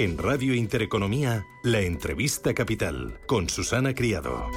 En Radio Intereconomía, la entrevista capital con Susana Criado.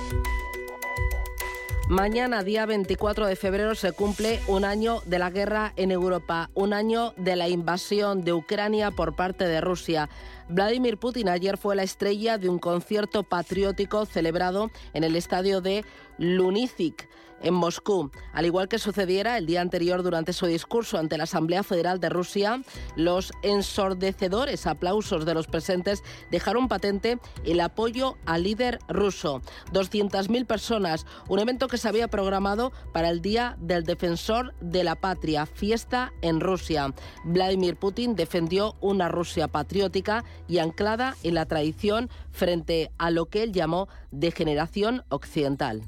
Mañana, día 24 de febrero, se cumple un año de la guerra en Europa, un año de la invasión de Ucrania por parte de Rusia. Vladimir Putin ayer fue la estrella de un concierto patriótico celebrado en el estadio de Lunicic en Moscú. Al igual que sucediera el día anterior durante su discurso ante la Asamblea Federal de Rusia, los ensordecedores aplausos de los presentes dejaron patente el apoyo al líder ruso. 200.000 personas, un evento que se había programado para el Día del Defensor de la Patria, fiesta en Rusia. Vladimir Putin defendió una Rusia patriótica y anclada en la tradición frente a lo que él llamó degeneración occidental.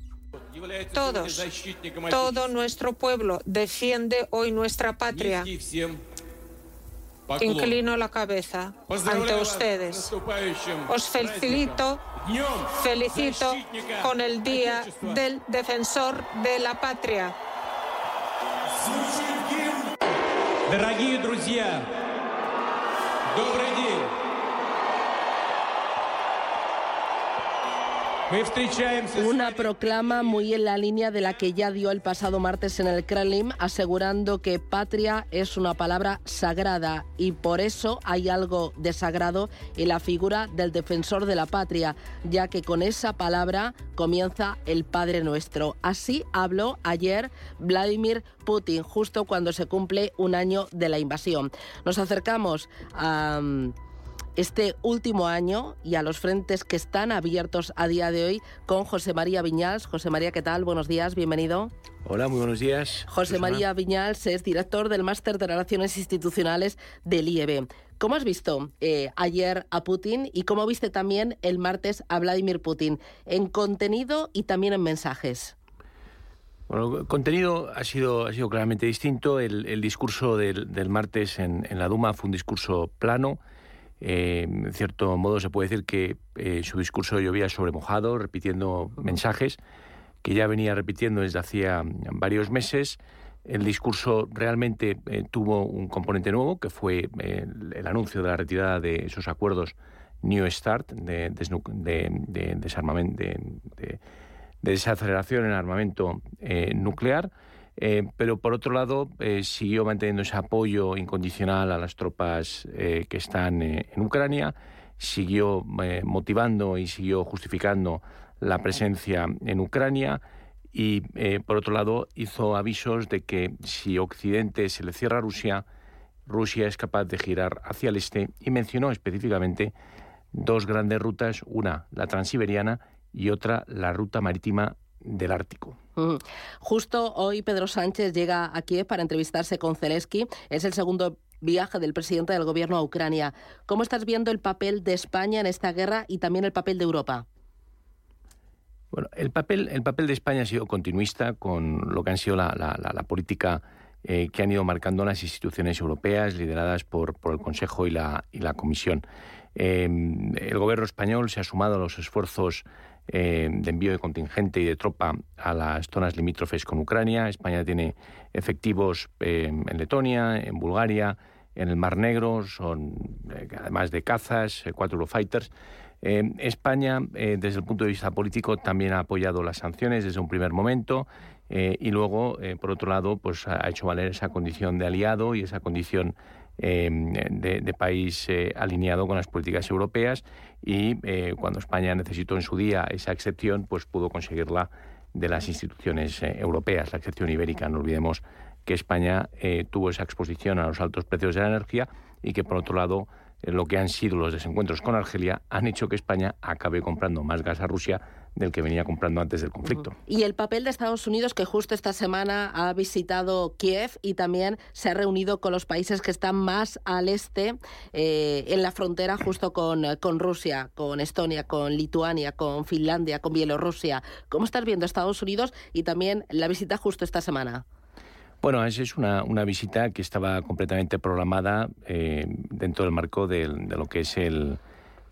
Todos, todo nuestro pueblo defiende hoy nuestra patria. Inclino la cabeza ante ustedes. Os felicito, felicito con el Día del Defensor de la Patria. Дорогие друзья, добрый день. Una proclama muy en la línea de la que ya dio el pasado martes en el Kremlin, asegurando que patria es una palabra sagrada y por eso hay algo de sagrado en la figura del defensor de la patria, ya que con esa palabra comienza el Padre Nuestro. Así habló ayer Vladimir Putin, justo cuando se cumple un año de la invasión. Nos acercamos a este último año y a los frentes que están abiertos a día de hoy con José María Viñals. José María, ¿qué tal? Buenos días, bienvenido. Hola, muy buenos días. José María Viñals es director del Máster de Relaciones Institucionales del IEB. ¿Cómo has visto eh, ayer a Putin y cómo viste también el martes a Vladimir Putin en contenido y también en mensajes? Bueno, el contenido ha sido, ha sido claramente distinto. El, discurso del, martes en, en, la Duma fue un discurso plano, eh, en cierto modo se puede decir que eh, su discurso llovía sobre mojado, repitiendo mensajes que ya venía repitiendo desde hacía varios meses. El discurso realmente eh, tuvo un componente nuevo, que fue el, anuncio de la retirada de esos acuerdos New START, de, de, de, desaceleración en armamento nuclear. Eh, pero por otro lado, eh, siguió manteniendo ese apoyo incondicional a las tropas eh, que están en Ucrania, siguió motivando y siguió justificando la presencia en Ucrania y, por otro lado, hizo avisos de que si Occidente se le cierra a Rusia, Rusia es capaz de girar hacia el este y mencionó específicamente dos grandes rutas, una la transiberiana y otra la ruta marítima del Ártico. Justo hoy Pedro Sánchez llega a Kiev para entrevistarse con Zelensky. Es el segundo viaje del presidente del gobierno a Ucrania. ¿Cómo estás viendo el papel de España en esta guerra y también el papel de Europa? Bueno, el papel, el papel de España ha sido continuista con lo que han sido la, política eh, que han ido marcando las instituciones europeas lideradas por, el Consejo y la, y la Comisión. Eh, el gobierno español se ha sumado a los esfuerzos eh, de envío de contingente y de tropa a las zonas limítrofes con Ucrania. España tiene efectivos eh, en Letonia, en Bulgaria, en el Mar Negro, son eh, además de cazas, cuatro Eurofighters. España, desde el punto de vista político, también ha apoyado las sanciones desde un primer momento y luego, por otro lado, pues ha hecho valer esa condición de aliado y esa condición Em, de, país eh, alineado con las políticas europeas y eh, cuando España necesitó en su día esa excepción, pues pudo conseguirla de las instituciones eh, europeas, la excepción ibérica. No olvidemos que España tuvo esa exposición a los altos precios de la energía y que, por otro lado, lo que han sido los desencuentros con Argelia han hecho que España acabe comprando más gas a Rusia del que venía comprando antes del conflicto. Y el papel de Estados Unidos, que justo esta semana ha visitado Kiev y también se ha reunido con los países que están más al este, eh, en la frontera justo con, con Rusia, con Estonia, con Lituania, con Finlandia, con Bielorrusia. ¿Cómo estás viendo Estados Unidos y también la visita justo esta semana? Bueno, esa es una, visita que estaba completamente programada eh, dentro del marco de, lo que es el,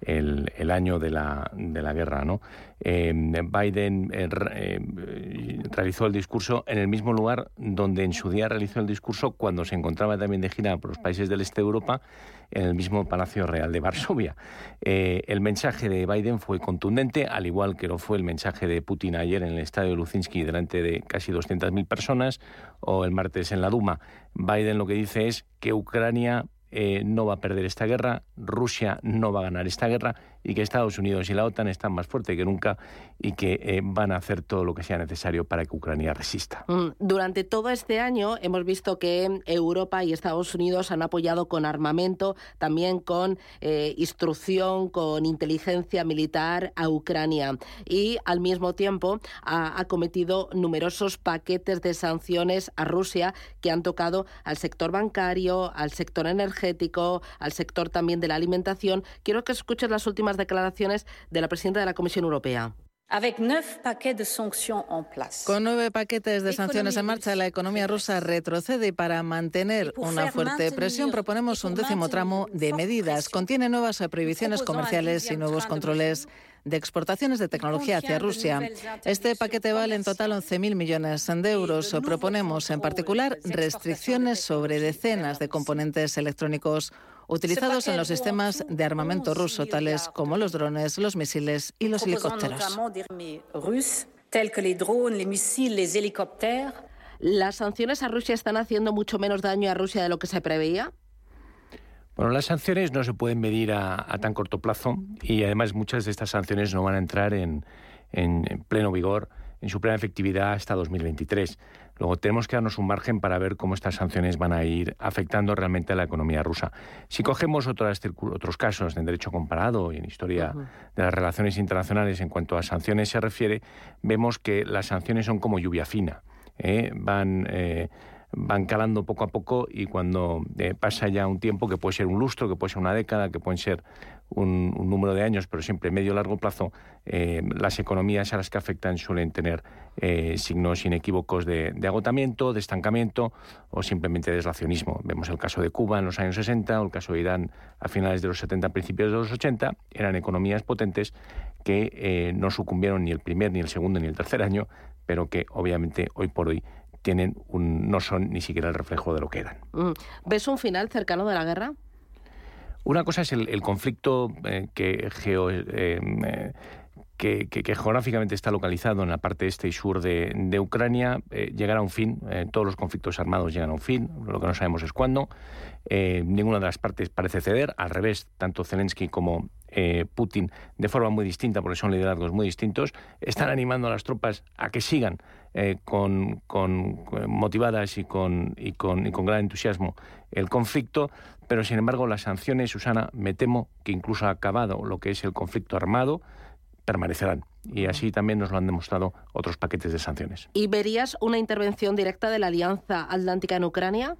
el, año de la, de la guerra. ¿no? Biden realizó el discurso en el mismo lugar donde en su día realizó el discurso cuando se encontraba también de gira por los países del este de Europa en el mismo Palacio Real de Varsovia. Eh, el mensaje de Biden fue contundente, al igual que lo fue el mensaje de Putin ayer en el estadio Luzinski delante de casi 200.000 personas o el martes en la Duma. Biden lo que dice es que Ucrania eh, no va a perder esta guerra, Rusia no va a ganar esta guerra y que Estados Unidos y la OTAN están más fuertes que nunca y que eh, van a hacer todo lo que sea necesario para que Ucrania resista. Mm, durante todo este año hemos visto que Europa y Estados Unidos han apoyado con armamento, también con eh, instrucción, con inteligencia militar a Ucrania y al mismo tiempo ha acometido numerosos paquetes de sanciones a Rusia que han tocado al sector bancario, al sector energético, al sector también de la alimentación. Quiero que escuches las últimas declaraciones de la presidenta de la Comisión Europea. Con nueve paquetes de sanciones en marcha, la economía rusa retrocede y para mantener una fuerte presión proponemos un décimo tramo de medidas. Contiene nuevas prohibiciones comerciales y nuevos controles de exportaciones de tecnología hacia Rusia. Este paquete vale en total 11.000 millones de euros. Proponemos en particular restricciones sobre decenas de componentes electrónicos utilizados en los sistemas de armamento ruso, tales como los drones, los misiles y los helicópteros. ¿Las sanciones a Rusia están haciendo mucho menos daño a Rusia de lo que se preveía? Bueno, las sanciones no se pueden medir a, tan corto plazo y además muchas de estas sanciones no van a entrar en, en pleno vigor, en su plena efectividad hasta 2023. Luego tenemos que darnos un margen para ver cómo estas sanciones van a ir afectando realmente a la economía rusa. Si cogemos otros, otros casos en derecho comparado y en historia de las relaciones internacionales en cuanto a sanciones se refiere, vemos que las sanciones son como lluvia fina. ¿eh? Van eh, van calando poco a poco y cuando eh, pasa ya un tiempo, que puede ser un lustro, que puede ser una década, que pueden ser un, número de años, pero siempre medio largo plazo, eh, las economías a las que afectan suelen tener eh, signos inequívocos de, agotamiento, de estancamiento o simplemente de deslacionismo. Vemos el caso de Cuba en los años 60 o el caso de Irán a finales de los 70, principios de los 80. Eran economías potentes que no sucumbieron ni el primer, ni el segundo, ni el tercer año, pero que obviamente hoy por hoy tienen un, no son ni siquiera el reflejo de lo que eran. Mm. ¿Ves un final cercano de la guerra? Una cosa es el, conflicto eh, que, geo, eh, eh, que, geográficamente está localizado en la parte este y sur de, Ucrania, llegará a un fin. todos los conflictos armados llegan a un fin. Lo que no sabemos es cuándo. ninguna de las partes parece ceder. Al revés, tanto Zelensky como Putin, de forma muy distinta, porque son liderazgos muy distintos, están animando a las tropas a que sigan eh, con, motivadas y con, y, con, y con gran entusiasmo el conflicto, pero sin embargo las sanciones, Susana, me temo que incluso ha acabado lo que es el conflicto armado, permanecerán. Y así también nos lo han demostrado otros paquetes de sanciones. ¿Y verías una intervención directa de la Alianza Atlántica en Ucrania?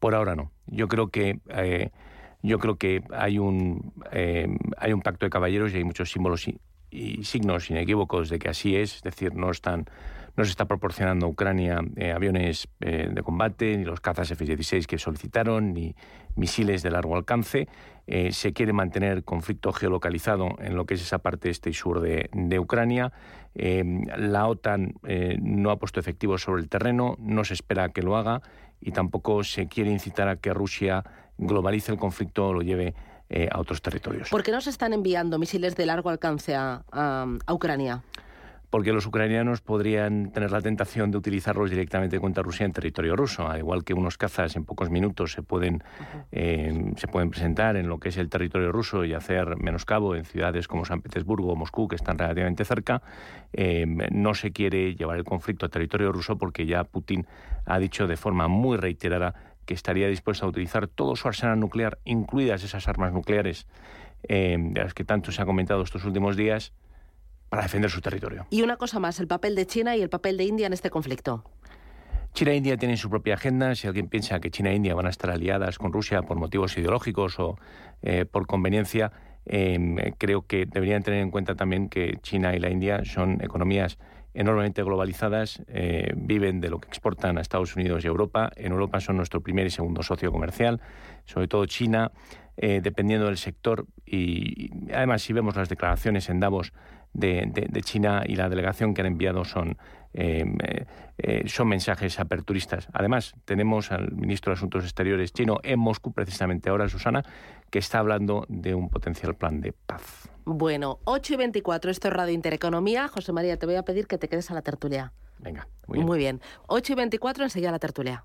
Por ahora no. Yo creo que eh, yo creo que hay un eh, hay un pacto de caballeros y hay muchos símbolos y, signos inequívocos de que así es. Es decir, no están no se está proporcionando a Ucrania eh, aviones eh, de combate, ni los cazas F-16 que solicitaron, ni misiles de largo alcance. Eh, se quiere mantener conflicto geolocalizado en lo que es esa parte este y sur de, Ucrania. la OTAN no ha puesto efectivos sobre el terreno, no se espera que lo haga y tampoco se quiere incitar a que Rusia globalice el conflicto o lo lleve a otros territorios. ¿Por qué no se están enviando misiles de largo alcance a Ucrania? porque los ucranianos podrían tener la tentación de utilizarlos directamente contra Rusia en territorio ruso, al igual que unos cazas en pocos minutos se pueden, eh, se pueden presentar en lo que es el territorio ruso y hacer menoscabo en ciudades como San Petersburgo o Moscú, que están relativamente cerca. Eh, no se quiere llevar el conflicto a territorio ruso porque ya Putin ha dicho de forma muy reiterada que estaría dispuesto a utilizar todo su arsenal nuclear, incluidas esas armas nucleares eh, de las que tanto se ha comentado estos últimos días, para defender su territorio. Y una cosa más, el papel de China y el papel de India en este conflicto. China e India tienen su propia agenda. Si alguien piensa que China e India van a estar aliadas con Rusia por motivos ideológicos o eh, por conveniencia, em, creo que deberían tener en cuenta también que China y la India son economías enormemente globalizadas, eh, viven de lo que exportan a Estados Unidos y Europa. En Europa son nuestro primer y segundo socio comercial, sobre todo China, eh, dependiendo del sector. Y, además, si vemos las declaraciones en Davos de, China y la delegación que han enviado son, son mensajes aperturistas. Además, tenemos al ministro de Asuntos Exteriores chino en Moscú, precisamente ahora, Susana, que está hablando de un potencial plan de paz. Bueno, 8 y 24, esto es Radio Intereconomía. José María, te voy a pedir que te quedes a la tertulia. Venga, muy bien. Muy bien. 8 y 24, enseguida la tertulia.